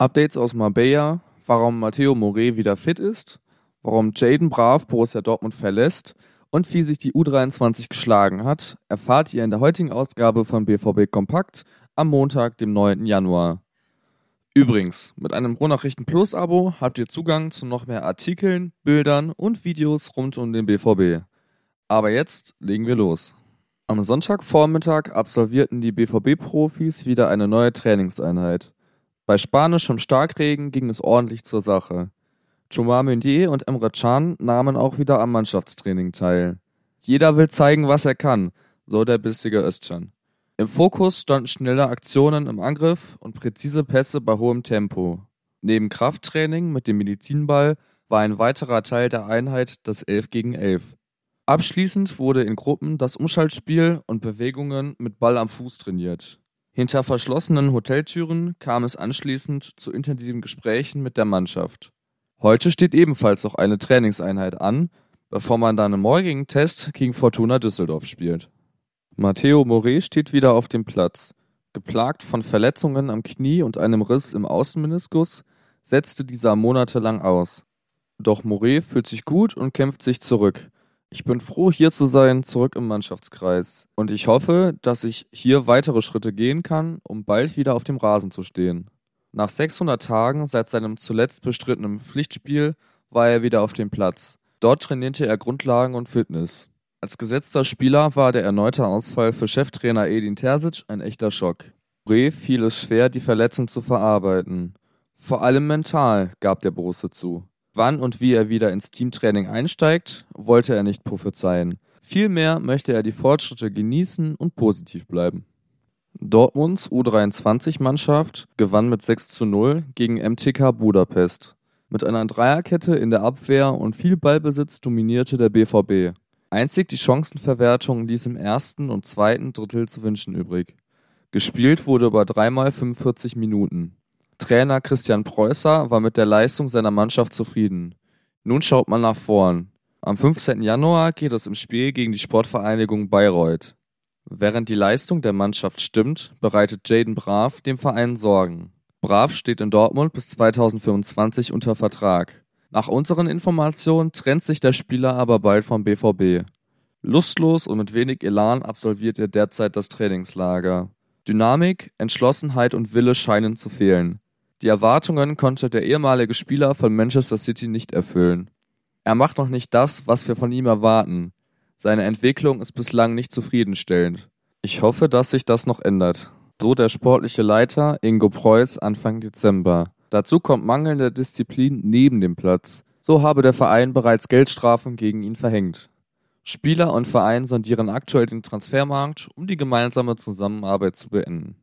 Updates aus Marbella, warum Matteo Morey wieder fit ist, warum Jaden Brav Borussia Dortmund verlässt und wie sich die U23 geschlagen hat, erfahrt ihr in der heutigen Ausgabe von BVB Kompakt am Montag, dem 9. Januar. Übrigens, mit einem Ruhrnachrichten Plus Abo habt ihr Zugang zu noch mehr Artikeln, Bildern und Videos rund um den BVB. Aber jetzt legen wir los. Am Sonntagvormittag absolvierten die BVB-Profis wieder eine neue Trainingseinheit. Bei spanischem Starkregen ging es ordentlich zur Sache. Jomar Meunier und Emre Can nahmen auch wieder am Mannschaftstraining teil. Jeder will zeigen, was er kann, so der bissige Özcan. Im Fokus standen schnelle Aktionen im Angriff und präzise Pässe bei hohem Tempo. Neben Krafttraining mit dem Medizinball war ein weiterer Teil der Einheit das 11 gegen 11. Abschließend wurde in Gruppen das Umschaltspiel und Bewegungen mit Ball am Fuß trainiert. Hinter verschlossenen Hoteltüren kam es anschließend zu intensiven Gesprächen mit der Mannschaft. Heute steht ebenfalls noch eine Trainingseinheit an, bevor man dann im morgigen Test gegen Fortuna Düsseldorf spielt. Matteo Morey steht wieder auf dem Platz. Geplagt von Verletzungen am Knie und einem Riss im Außenmeniskus setzte dieser monatelang aus. Doch Morey fühlt sich gut und kämpft sich zurück. Ich bin froh, hier zu sein, zurück im Mannschaftskreis. Und ich hoffe, dass ich hier weitere Schritte gehen kann, um bald wieder auf dem Rasen zu stehen. Nach 600 Tagen seit seinem zuletzt bestrittenen Pflichtspiel war er wieder auf dem Platz. Dort trainierte er Grundlagen und Fitness. Als gesetzter Spieler war der erneute Ausfall für Cheftrainer Edin Terzic ein echter Schock. Bre fiel es schwer, die Verletzung zu verarbeiten. Vor allem mental, gab der Borusse zu. Wann und wie er wieder ins Teamtraining einsteigt, wollte er nicht prophezeien. Vielmehr möchte er die Fortschritte genießen und positiv bleiben. Dortmunds U23-Mannschaft gewann mit 6 zu 0 gegen MTK Budapest. Mit einer Dreierkette in der Abwehr und viel Ballbesitz dominierte der BVB. Einzig die Chancenverwertung ließ im ersten und zweiten Drittel zu wünschen übrig. Gespielt wurde über dreimal 45 Minuten. Trainer Christian Preußer war mit der Leistung seiner Mannschaft zufrieden. Nun schaut man nach vorn. Am 15. Januar geht es im Spiel gegen die Sportvereinigung Bayreuth. Während die Leistung der Mannschaft stimmt, bereitet Jaden Brav dem Verein Sorgen. Brav steht in Dortmund bis 2025 unter Vertrag. Nach unseren Informationen trennt sich der Spieler aber bald vom BVB. Lustlos und mit wenig Elan absolviert er derzeit das Trainingslager. Dynamik, Entschlossenheit und Wille scheinen zu fehlen. Die Erwartungen konnte der ehemalige Spieler von Manchester City nicht erfüllen. Er macht noch nicht das, was wir von ihm erwarten. Seine Entwicklung ist bislang nicht zufriedenstellend. Ich hoffe, dass sich das noch ändert. So der sportliche Leiter Ingo Preuß Anfang Dezember. Dazu kommt mangelnde Disziplin neben dem Platz. So habe der Verein bereits Geldstrafen gegen ihn verhängt. Spieler und Verein sondieren aktuell den Transfermarkt, um die gemeinsame Zusammenarbeit zu beenden.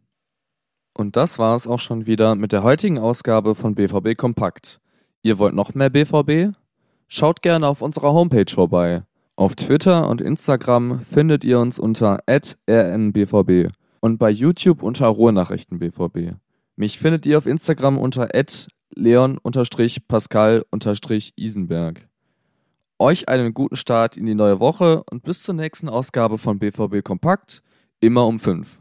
Und das war es auch schon wieder mit der heutigen Ausgabe von BVB Kompakt. Ihr wollt noch mehr BVB? Schaut gerne auf unserer Homepage vorbei. Auf Twitter und Instagram findet ihr uns unter rnbvb und bei YouTube unter Ruhrnachrichten-BVB. Mich findet ihr auf Instagram unter leon-pascal-isenberg. Euch einen guten Start in die neue Woche und bis zur nächsten Ausgabe von BVB Kompakt, immer um 5.